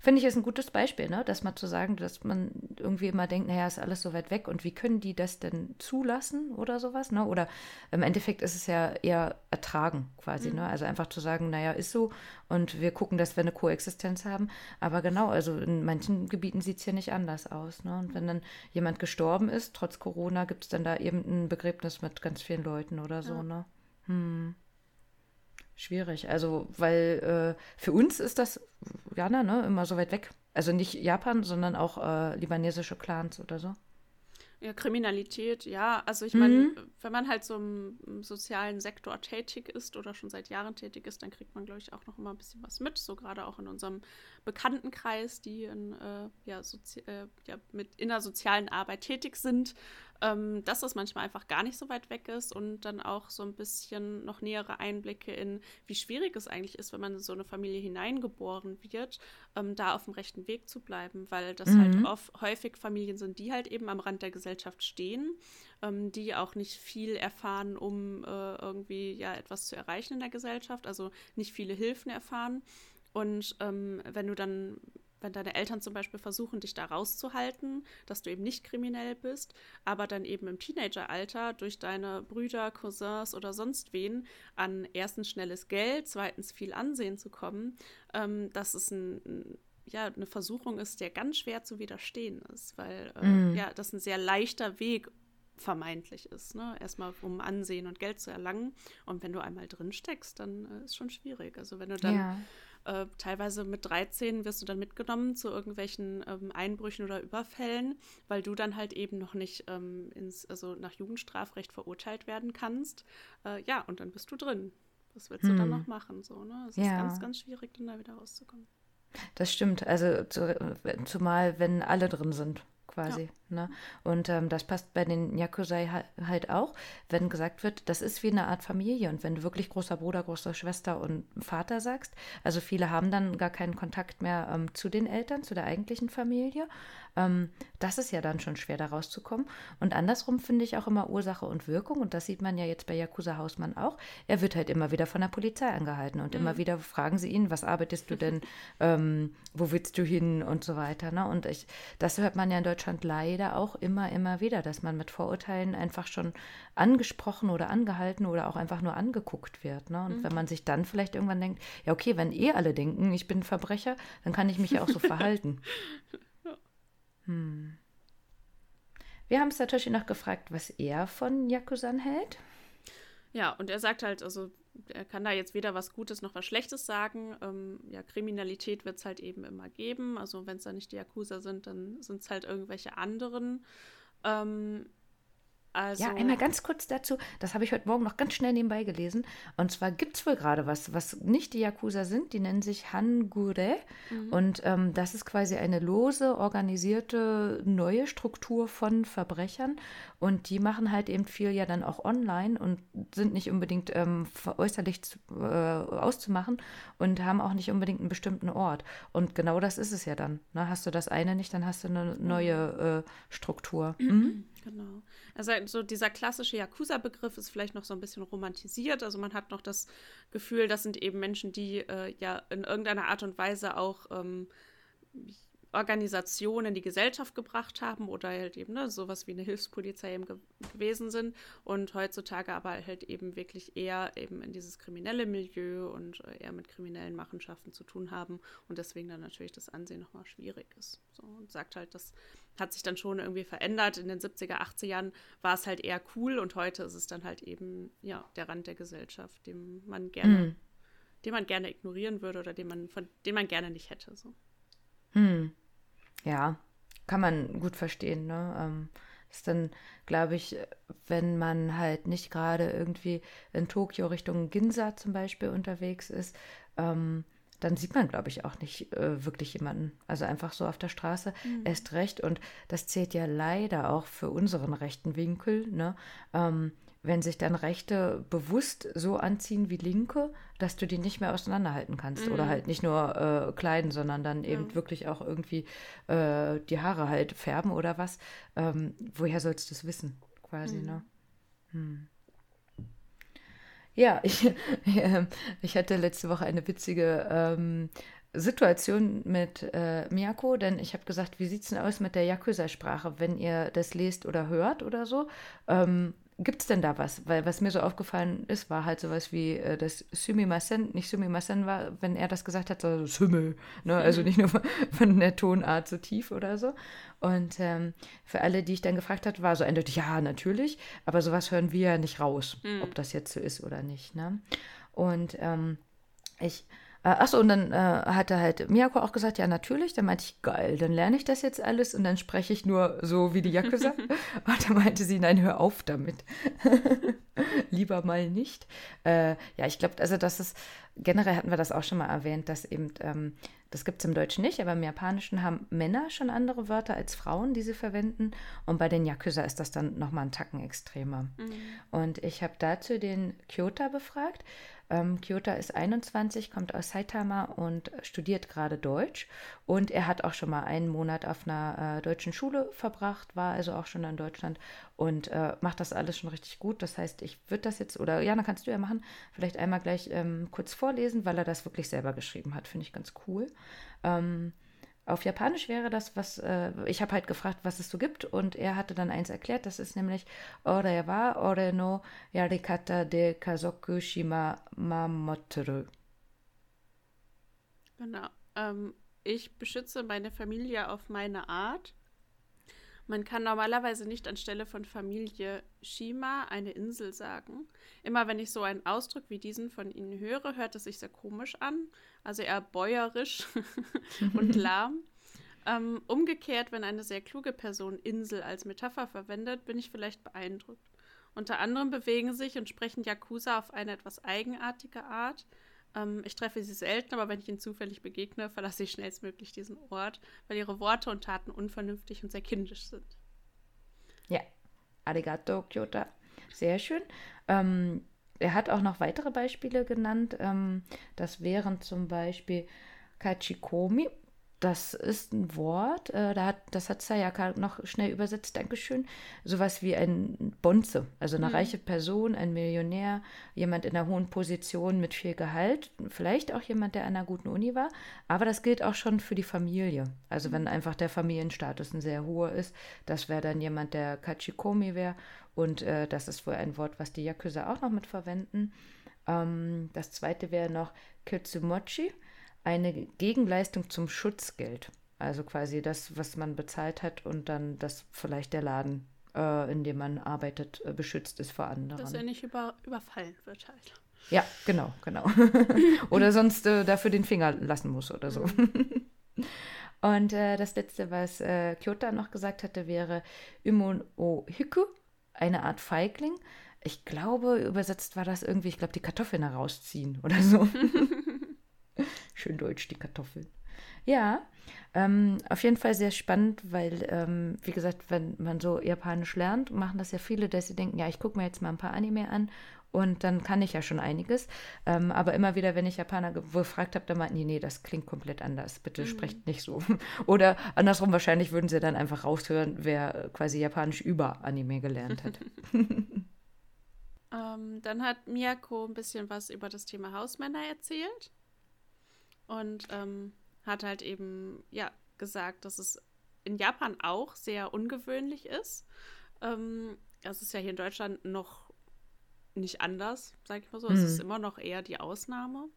Finde ich ist ein gutes Beispiel, ne? dass mal zu sagen, dass man irgendwie immer denkt, naja, ist alles so weit weg und wie können die das denn zulassen oder sowas, ne? Oder im Endeffekt ist es ja eher ertragen quasi, mhm. ne? Also einfach zu sagen, naja, ist so und wir gucken, dass wir eine Koexistenz haben. Aber genau, also in manchen Gebieten sieht es ja nicht anders aus, ne? Und wenn dann jemand gestorben ist, trotz Corona, gibt es dann da eben ein Begräbnis mit ganz vielen Leuten oder so, ja. ne? Hm. Schwierig. Also, weil äh, für uns ist das, Jana, ne, immer so weit weg. Also nicht Japan, sondern auch äh, libanesische Clans oder so. Ja, Kriminalität, ja. Also ich meine, mhm. wenn man halt so im, im, sozialen Sektor tätig ist oder schon seit Jahren tätig ist, dann kriegt man, glaube ich, auch noch immer ein bisschen was mit. So gerade auch in unserem Bekanntenkreis, die in, äh, ja, äh, ja, mit in der sozialen Arbeit tätig sind. Ähm, dass das manchmal einfach gar nicht so weit weg ist und dann auch so ein bisschen noch nähere Einblicke in, wie schwierig es eigentlich ist, wenn man in so eine Familie hineingeboren wird, ähm, da auf dem rechten Weg zu bleiben, weil das halt mhm. halt oft häufig Familien sind, die halt eben am Rand der Gesellschaft stehen, ähm, die auch nicht viel erfahren, um äh, irgendwie ja etwas zu erreichen in der Gesellschaft, also nicht viele Hilfen erfahren. Und ähm, wenn du dann wenn deine Eltern zum Beispiel versuchen, dich da rauszuhalten, dass du eben nicht kriminell bist, aber dann eben im Teenageralter durch deine Brüder, Cousins oder sonst wen an erstens schnelles Geld, zweitens viel Ansehen zu kommen, ähm, dass es ein, ja, eine Versuchung ist, der ganz schwer zu widerstehen ist, weil äh, mm. ja, das ein sehr leichter Weg vermeintlich ist. Ne? Erstmal um Ansehen und Geld zu erlangen. Und wenn du einmal drin steckst, dann äh, ist schon schwierig. Also wenn du dann ja. Äh, teilweise mit 13 wirst du dann mitgenommen zu irgendwelchen ähm, Einbrüchen oder Überfällen, weil du dann halt eben noch nicht ähm, ins, also nach Jugendstrafrecht verurteilt werden kannst. Äh, ja, und dann bist du drin. Was willst hm. du dann hm. noch machen? So, ne? Es ja. ist ganz, ganz schwierig, dann da wieder rauszukommen. Das stimmt. Also zu, zumal, wenn alle drin sind quasi. Ja. Ne? Und ähm, das passt bei den Yakusai halt auch, wenn gesagt wird, das ist wie eine Art Familie. Und wenn du wirklich großer Bruder, große Schwester und Vater sagst, also viele haben dann gar keinen Kontakt mehr ähm, zu den Eltern, zu der eigentlichen Familie. Ähm, das ist ja dann schon schwer, da rauszukommen. Und andersrum finde ich auch immer Ursache und Wirkung. Und das sieht man ja jetzt bei Yakuza Hausmann auch. Er wird halt immer wieder von der Polizei angehalten. Und mhm. immer wieder fragen sie ihn, was arbeitest du denn, ähm, wo willst du hin und so weiter. Ne? Und ich, das hört man ja in Deutschland leider auch immer, immer wieder, dass man mit Vorurteilen einfach schon angesprochen oder angehalten oder auch einfach nur angeguckt wird. Ne? Und mhm. wenn man sich dann vielleicht irgendwann denkt, ja, okay, wenn eh alle denken, ich bin Verbrecher, dann kann ich mich ja auch so verhalten. Hm. Wir haben Satoshi noch gefragt, was er von Yakusan hält. Ja, und er sagt halt, also er kann da jetzt weder was Gutes noch was Schlechtes sagen. Ähm, ja, Kriminalität wird es halt eben immer geben. Also wenn es da nicht die Yakuza sind, dann sind es halt irgendwelche anderen. Ähm, also, ja, einmal ganz kurz dazu, das habe ich heute Morgen noch ganz schnell nebenbei gelesen. Und zwar gibt es wohl gerade was, was nicht die Yakuza sind, die nennen sich Hangure. Mhm. Und ähm, das ist quasi eine lose, organisierte neue Struktur von Verbrechern. Und die machen halt eben viel ja dann auch online und sind nicht unbedingt ähm, äußerlich zu, äh, auszumachen und haben auch nicht unbedingt einen bestimmten Ort. Und genau das ist es ja dann. Ne? Hast du das eine nicht, dann hast du eine neue äh, Struktur. Mhm. Genau. Also so dieser klassische Yakuza-Begriff ist vielleicht noch so ein bisschen romantisiert. Also man hat noch das Gefühl, das sind eben Menschen, die äh, ja in irgendeiner Art und Weise auch ähm, Organisationen in die Gesellschaft gebracht haben oder halt eben ne, sowas wie eine Hilfspolizei eben ge gewesen sind und heutzutage aber halt eben wirklich eher eben in dieses kriminelle Milieu und äh, eher mit kriminellen Machenschaften zu tun haben und deswegen dann natürlich das Ansehen nochmal schwierig ist. So, und sagt halt, das hat sich dann schon irgendwie verändert. In den 70er, 80er Jahren war es halt eher cool und heute ist es dann halt eben, ja, der Rand der Gesellschaft, den man gerne, mhm. den man gerne ignorieren würde oder den man, von den man gerne nicht hätte. So. Mhm. Ja, kann man gut verstehen, ne? Ähm, ist dann, glaube ich, wenn man halt nicht gerade irgendwie in Tokio Richtung Ginza zum Beispiel unterwegs ist, ähm, dann sieht man, glaube ich, auch nicht äh, wirklich jemanden. Also einfach so auf der Straße. Mhm. Erst recht. Und das zählt ja leider auch für unseren rechten Winkel. Ne? Ähm, wenn sich dann Rechte bewusst so anziehen wie Linke, dass du die nicht mehr auseinanderhalten kannst. Mhm. Oder halt nicht nur äh, kleiden, sondern dann eben mhm. wirklich auch irgendwie äh, die Haare halt färben oder was. Ähm, woher sollst du es wissen, quasi, mhm. ne? Hm. Ja, ich, ich hatte letzte Woche eine witzige ähm, Situation mit äh, Miyako, denn ich habe gesagt, wie sieht es denn aus mit der Yakuza-Sprache, wenn ihr das lest oder hört oder so? Ähm, Gibt es denn da was? Weil was mir so aufgefallen ist, war halt sowas wie äh, das Sumimasen, nicht Sumimasen war, wenn er das gesagt hat, so Summe, ne? also nicht nur von der Tonart so tief oder so. Und ähm, für alle, die ich dann gefragt habe, war so eindeutig, ja, natürlich, aber sowas hören wir ja nicht raus, mhm. ob das jetzt so ist oder nicht. Ne? Und ähm, ich äh, achso, und dann äh, hatte halt Miyako auch gesagt, ja, natürlich. Dann meinte ich, geil, dann lerne ich das jetzt alles und dann spreche ich nur so, wie die Jacke sagt. und dann meinte sie, nein, hör auf damit. Lieber mal nicht. Äh, ja, ich glaube, also das ist, generell hatten wir das auch schon mal erwähnt, dass eben ähm, Das gibt es im Deutschen nicht, aber im Japanischen haben Männer schon andere Wörter als Frauen, die sie verwenden. Und bei den Yakuza ist das dann nochmal ein Tacken extremer. Mhm. Und ich habe dazu den Kyota befragt. Ähm, Kyota ist 21, kommt aus Saitama und studiert gerade Deutsch. Und er hat auch schon mal einen Monat auf einer äh, deutschen Schule verbracht, war also auch schon in Deutschland und äh, macht das alles schon richtig gut. Das heißt, ich würde das jetzt, oder Jana, kannst du ja machen, vielleicht einmal gleich ähm, kurz vorlesen, weil er das wirklich selber geschrieben hat. Finde ich ganz cool. Ähm, auf Japanisch wäre das, was äh, ich habe halt gefragt, was es so gibt, und er hatte dann eins erklärt. Das ist nämlich Ore wa ore no yarikata de kazoku shima mamoteru. Genau. Ähm, ich beschütze meine Familie auf meine Art. Man kann normalerweise nicht anstelle von Familie Shima eine Insel sagen. Immer wenn ich so einen Ausdruck wie diesen von Ihnen höre, hört es sich sehr komisch an, also eher bäuerisch und lahm. Ähm, umgekehrt, wenn eine sehr kluge Person Insel als Metapher verwendet, bin ich vielleicht beeindruckt. Unter anderem bewegen sich und sprechen Yakuza auf eine etwas eigenartige Art. Ähm, ich treffe sie selten, aber wenn ich ihnen zufällig begegne, verlasse ich schnellstmöglich diesen Ort, weil ihre Worte und Taten unvernünftig und sehr kindisch sind. Ja, arigato, Kyota. Sehr schön. Ähm, er hat auch noch weitere Beispiele genannt. Ähm, das wären zum Beispiel Kachikomi. Das ist ein Wort, äh, da hat, das hat Sayaka noch schnell übersetzt, Dankeschön. Sowas wie ein Bonze, also eine mhm. reiche Person, ein Millionär, jemand in einer hohen Position mit viel Gehalt, vielleicht auch jemand, der an einer guten Uni war. Aber das gilt auch schon für die Familie. Also wenn einfach der Familienstatus ein sehr hoher ist, das wäre dann jemand, der Kachikomi wäre. Und äh, das ist wohl ein Wort, was die Yakuza auch noch mit verwenden. Ähm, das zweite wäre noch Kitsumochi eine Gegenleistung zum Schutzgeld. Also quasi das, was man bezahlt hat und dann das vielleicht der Laden, äh, in dem man arbeitet, äh, beschützt ist vor anderen. Dass er nicht über, überfallen wird halt. Ja, genau, genau. oder sonst äh, dafür den Finger lassen muss oder so. Mhm. und äh, das letzte, was äh, Kyota noch gesagt hatte, wäre Umon o Hiku, eine Art Feigling. Ich glaube, übersetzt war das irgendwie, ich glaube, die Kartoffeln herausziehen oder so. Schön deutsch, die Kartoffeln. Ja, ähm, auf jeden Fall sehr spannend, weil, ähm, wie gesagt, wenn man so Japanisch lernt, machen das ja viele, dass sie denken, ja, ich gucke mir jetzt mal ein paar Anime an und dann kann ich ja schon einiges. Ähm, aber immer wieder, wenn ich Japaner gefragt habe, dann meinten die, nee, das klingt komplett anders. Bitte mhm. sprecht nicht so. Oder andersrum, wahrscheinlich würden sie dann einfach raushören, wer quasi Japanisch über Anime gelernt hat. ähm, dann hat Miyako ein bisschen was über das Thema Hausmänner erzählt. Und ähm, hat halt eben, ja, gesagt, dass es in Japan auch sehr ungewöhnlich ist. Ähm, das ist ja hier in Deutschland noch nicht anders, sag ich mal so. Mhm. Es ist immer noch eher die Ausnahme.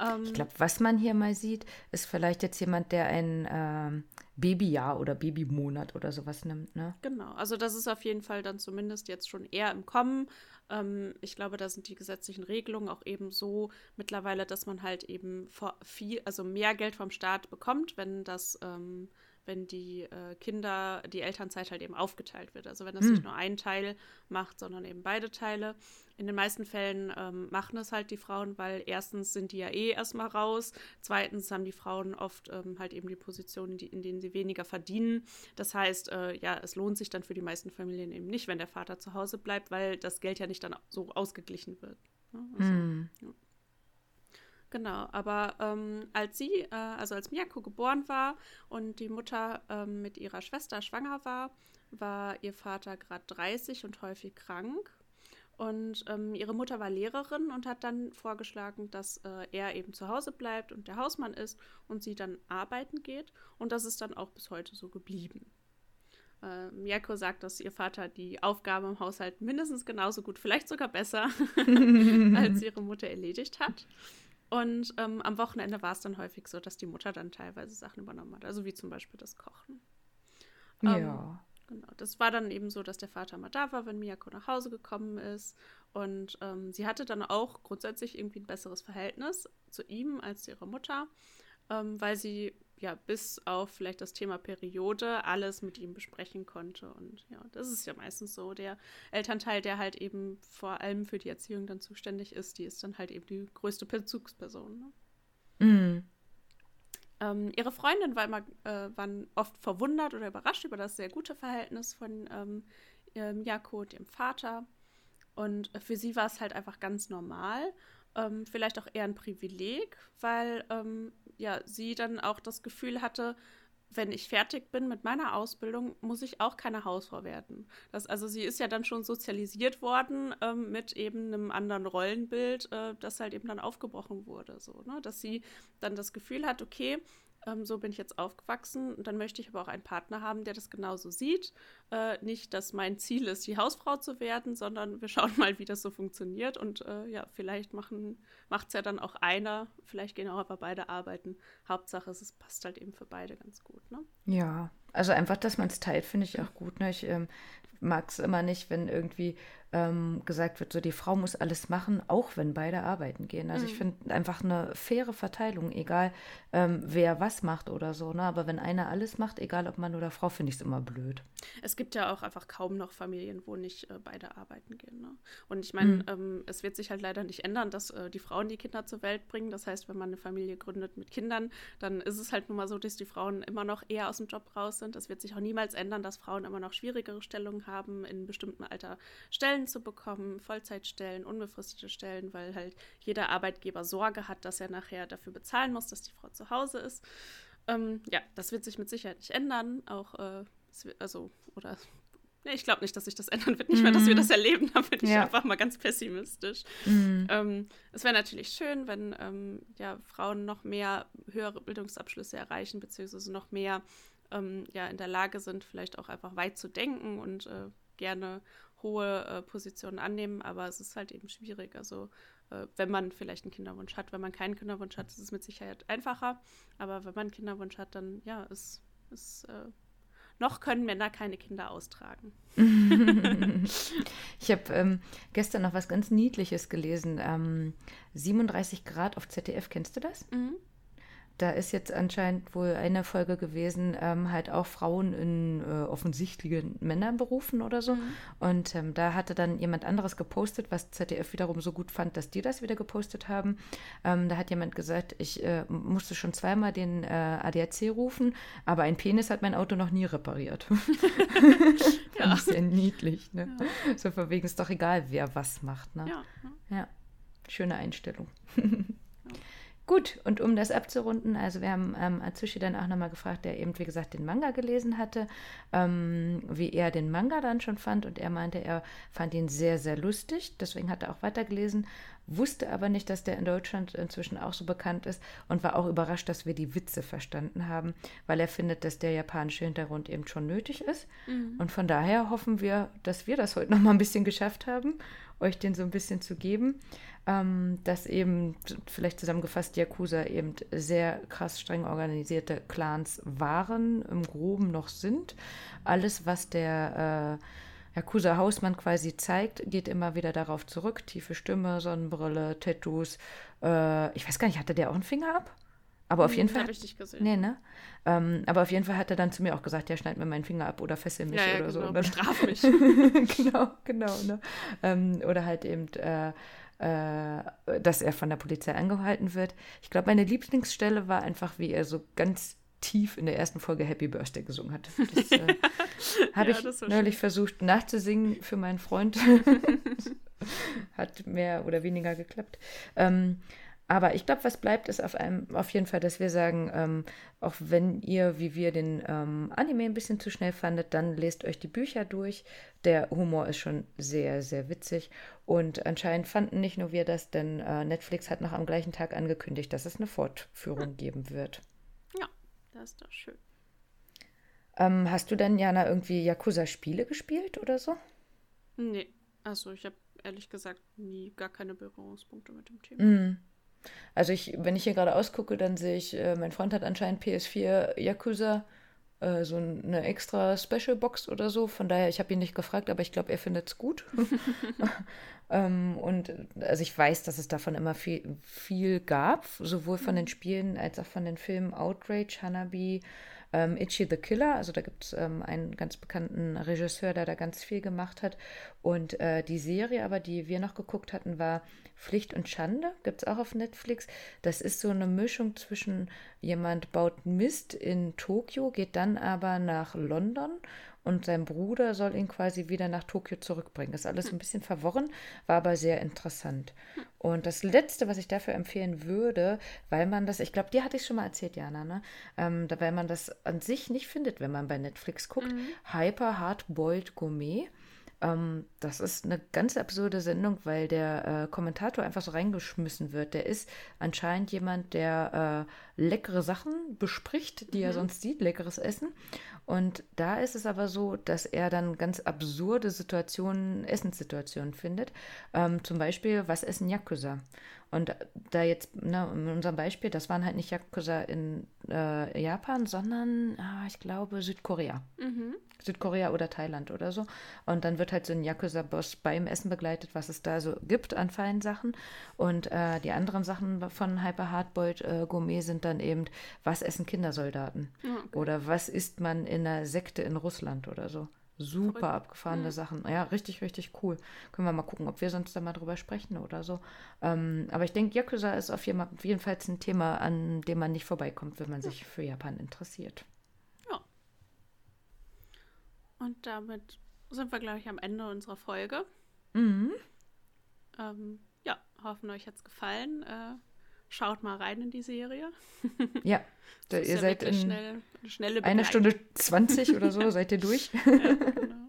Ähm, ich glaube, was man hier mal sieht, ist vielleicht jetzt jemand, der ein ähm, Babyjahr oder Babymonat oder sowas nimmt, ne? Genau, also das ist auf jeden Fall dann zumindest jetzt schon eher im Kommen. Ähm, ich glaube, da sind die gesetzlichen Regelungen auch eben so mittlerweile, dass man halt eben viel, also mehr Geld vom Staat bekommt, wenn das ähm, wenn die äh, Kinder, die Elternzeit halt eben aufgeteilt wird. Also wenn das hm. nicht nur ein Teil macht, sondern eben beide Teile. In den meisten Fällen ähm, machen es halt die Frauen, weil erstens sind die ja eh erstmal raus, zweitens haben die Frauen oft ähm, halt eben die Positionen, die, in denen sie weniger verdienen. Das heißt, äh, ja, es lohnt sich dann für die meisten Familien eben nicht, wenn der Vater zu Hause bleibt, weil das Geld ja nicht dann so ausgeglichen wird. Ne? Also, hm. ja. Genau, aber ähm, als sie, äh, also als Miyako geboren war und die Mutter ähm, mit ihrer Schwester schwanger war, war ihr Vater gerade 30 und häufig krank. Und ähm, ihre Mutter war Lehrerin und hat dann vorgeschlagen, dass äh, er eben zu Hause bleibt und der Hausmann ist und sie dann arbeiten geht. Und das ist dann auch bis heute so geblieben. Äh, Miyako sagt, dass ihr Vater die Aufgabe im Haushalt mindestens genauso gut, vielleicht sogar besser, als ihre Mutter erledigt hat. Und ähm, am Wochenende war es dann häufig so, dass die Mutter dann teilweise Sachen übernommen hat. Also wie zum Beispiel das Kochen. Ja. Ähm, genau. Das war dann eben so, dass der Vater mal da war, wenn Miyako nach Hause gekommen ist. Und ähm, sie hatte dann auch grundsätzlich irgendwie ein besseres Verhältnis zu ihm als zu ihrer Mutter, ähm, weil sie ja, bis auf vielleicht das Thema Periode alles mit ihm besprechen konnte. Und ja, das ist ja meistens so. Der Elternteil, der halt eben vor allem für die Erziehung dann zuständig ist, die ist dann halt eben die größte Bezugsperson. Ne? Mhm. Ähm, ihre Freundin war immer, äh, waren oft verwundert oder überrascht über das sehr gute Verhältnis von ähm, ähm, Jako und ihrem Vater. Und für sie war es halt einfach ganz normal. Ähm, vielleicht auch eher ein Privileg, weil ähm, ja, sie dann auch das Gefühl hatte, wenn ich fertig bin mit meiner Ausbildung, muss ich auch keine Hausfrau werden. Das, also sie ist ja dann schon sozialisiert worden ähm, mit eben einem anderen Rollenbild, äh, das halt eben dann aufgebrochen wurde. So, ne? Dass sie dann das Gefühl hat, okay, ähm, so bin ich jetzt aufgewachsen und dann möchte ich aber auch einen Partner haben, der das genauso sieht. Äh, nicht, dass mein Ziel ist, die Hausfrau zu werden, sondern wir schauen mal, wie das so funktioniert und äh, ja, vielleicht macht es ja dann auch einer, vielleicht gehen auch aber beide arbeiten. Hauptsache, es passt halt eben für beide ganz gut. Ne? Ja, also einfach, dass man es teilt, finde ich auch gut. Ne? Ich ähm, mag es immer nicht, wenn irgendwie ähm, gesagt wird, so die Frau muss alles machen, auch wenn beide arbeiten gehen. Also mhm. ich finde einfach eine faire Verteilung, egal ähm, wer was macht oder so. Ne? Aber wenn einer alles macht, egal ob Mann oder Frau, finde ich es immer blöd. Es gibt ja auch einfach kaum noch Familien, wo nicht äh, beide arbeiten gehen. Ne? Und ich meine, mhm. ähm, es wird sich halt leider nicht ändern, dass äh, die Frauen die Kinder zur Welt bringen. Das heißt, wenn man eine Familie gründet mit Kindern, dann ist es halt nun mal so, dass die Frauen immer noch eher aus dem Job raus sind. Es wird sich auch niemals ändern, dass Frauen immer noch schwierigere Stellungen haben, in bestimmten Alter Stellen Stellen zu bekommen, Vollzeitstellen, unbefristete Stellen, weil halt jeder Arbeitgeber Sorge hat, dass er nachher dafür bezahlen muss, dass die Frau zu Hause ist. Ähm, ja, das wird sich mit Sicherheit nicht ändern. Auch, äh, wird, also, oder Nee, ich glaube nicht, dass sich das ändern wird. Nicht mehr, dass wir mhm. das erleben. Da bin ich ja. einfach mal ganz pessimistisch. Mhm. Ähm, es wäre natürlich schön, wenn ähm, ja, Frauen noch mehr höhere Bildungsabschlüsse erreichen, beziehungsweise noch mehr ähm, ja, in der Lage sind, vielleicht auch einfach weit zu denken und äh, gerne hohe äh, Positionen annehmen, aber es ist halt eben schwierig. Also äh, wenn man vielleicht einen Kinderwunsch hat, wenn man keinen Kinderwunsch hat, ist es mit Sicherheit einfacher. Aber wenn man einen Kinderwunsch hat, dann ja, ist, ist äh, noch können Männer keine Kinder austragen. ich habe ähm, gestern noch was ganz Niedliches gelesen. Ähm, 37 Grad auf ZDF, kennst du das? Mhm da ist jetzt anscheinend wohl eine Folge gewesen, ähm, halt auch Frauen in äh, offensichtlichen Männerberufen oder so. Mhm. Und ähm, da hatte dann jemand anderes gepostet, was ZDF wiederum so gut fand, dass die das wieder gepostet haben. Ähm, da hat jemand gesagt, ich äh, musste schon zweimal den äh, ADAC rufen, aber ein Penis hat mein Auto noch nie repariert. ja. sehr niedlich. Ne? Ja. So von wegen ist doch egal, wer was macht. Ne? Ja. ja. Schöne Einstellung. Gut, und um das abzurunden, also wir haben ähm, Atsushi dann auch nochmal gefragt, der eben, wie gesagt, den Manga gelesen hatte, ähm, wie er den Manga dann schon fand. Und er meinte, er fand ihn sehr, sehr lustig. Deswegen hat er auch weitergelesen, wusste aber nicht, dass der in Deutschland inzwischen auch so bekannt ist und war auch überrascht, dass wir die Witze verstanden haben, weil er findet, dass der japanische Hintergrund eben schon nötig ist. Mhm. Und von daher hoffen wir, dass wir das heute nochmal ein bisschen geschafft haben, euch den so ein bisschen zu geben ähm, dass eben, vielleicht zusammengefasst, Yakuza eben sehr krass streng organisierte Clans waren, im Groben noch sind. Alles, was der äh, Yakuza Hausmann quasi zeigt, geht immer wieder darauf zurück. Tiefe Stimme, Sonnenbrille, Tattoos. Äh, ich weiß gar nicht, hatte der auch einen Finger ab? Aber auf hm, jeden Fall. Habe ich nicht gesehen. Nee, ne? Ähm, aber auf jeden Fall hat er dann zu mir auch gesagt, ja, schneid mir meinen Finger ab oder fessel mich ja, ja, oder genau, so. Bestraf mich. genau, genau. Ne? Ähm, oder halt eben äh, äh, dass er von der Polizei angehalten wird. Ich glaube, meine Lieblingsstelle war einfach, wie er so ganz tief in der ersten Folge Happy Birthday gesungen hat. Das äh, habe ja, ich neulich schön. versucht nachzusingen für meinen Freund. hat mehr oder weniger geklappt. Ähm, aber ich glaube, was bleibt, ist auf, einem, auf jeden Fall, dass wir sagen, ähm, auch wenn ihr, wie wir, den ähm, Anime ein bisschen zu schnell fandet, dann lest euch die Bücher durch. Der Humor ist schon sehr, sehr witzig. Und anscheinend fanden nicht nur wir das, denn äh, Netflix hat noch am gleichen Tag angekündigt, dass es eine Fortführung hm. geben wird. Ja, das ist doch schön. Ähm, hast du denn, Jana, irgendwie Yakuza-Spiele gespielt oder so? Nee, also ich habe ehrlich gesagt nie gar keine Berührungspunkte mit dem Thema. Mm. Also ich, wenn ich hier gerade ausgucke, dann sehe ich, äh, mein Freund hat anscheinend PS4 Yakuza, äh, so eine extra Special Box oder so. Von daher, ich habe ihn nicht gefragt, aber ich glaube, er findet es gut. ähm, und also ich weiß, dass es davon immer viel, viel gab, sowohl von den Spielen als auch von den Filmen Outrage, Hanabi, ähm, Itchy the Killer. Also da gibt es ähm, einen ganz bekannten Regisseur, der da ganz viel gemacht hat. Und äh, die Serie aber, die wir noch geguckt hatten, war Pflicht und Schande. Gibt es auch auf Netflix. Das ist so eine Mischung zwischen jemand baut Mist in Tokio, geht dann aber nach London und sein Bruder soll ihn quasi wieder nach Tokio zurückbringen. Das ist alles ein bisschen verworren, war aber sehr interessant. Und das Letzte, was ich dafür empfehlen würde, weil man das, ich glaube, dir hatte ich schon mal erzählt, Jana, ne? Ähm, da, weil man das an sich nicht findet, wenn man bei Netflix guckt. Mhm. Hyper Hard Boiled Gourmet. Ähm, das ist eine ganz absurde Sendung, weil der äh, Kommentator einfach so reingeschmissen wird. Der ist anscheinend jemand, der äh, leckere Sachen bespricht, die mhm. er sonst sieht, leckeres Essen. Und da ist es aber so, dass er dann ganz absurde Situationen, Essenssituationen findet. Ähm, zum Beispiel, was essen Yakuza? Und da jetzt, ne, in unserem Beispiel, das waren halt nicht Yakuza in äh, Japan, sondern, ah, ich glaube, Südkorea. Mhm. Südkorea oder Thailand oder so. Und dann wird halt so ein Yakuza-Boss beim Essen begleitet, was es da so gibt an feinen Sachen. Und äh, die anderen Sachen von Hyper Hardboiled äh, Gourmet sind dann eben, was essen Kindersoldaten? Okay. Oder was isst man in einer Sekte in Russland oder so. Super Verrückt. abgefahrene mhm. Sachen. Ja, richtig, richtig cool. Können wir mal gucken, ob wir sonst da mal drüber sprechen oder so. Ähm, aber ich denke, Yakuza ist auf jeden Fall ein Thema, an dem man nicht vorbeikommt, wenn man sich für Japan interessiert. Ja. Und damit sind wir, glaube ich, am Ende unserer Folge. Mhm. Ähm, ja, hoffen euch hat es gefallen. Äh, schaut mal rein in die Serie. Ja, da, ihr seid in schnell, eine einer Stunde 20 oder so, seid ihr durch. Ja, genau.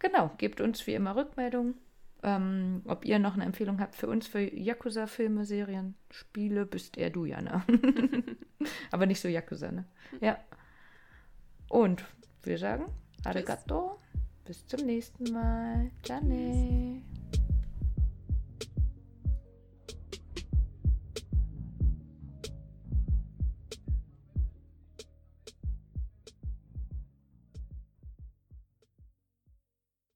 genau, gebt uns wie immer Rückmeldungen. Ähm, ob ihr noch eine Empfehlung habt für uns für Yakuza-Filme, Serien, Spiele, bist eher du, Jana. Aber nicht so Yakuza, ne? Ja. Und wir sagen, Arigato. Bis zum nächsten Mal. Ciao.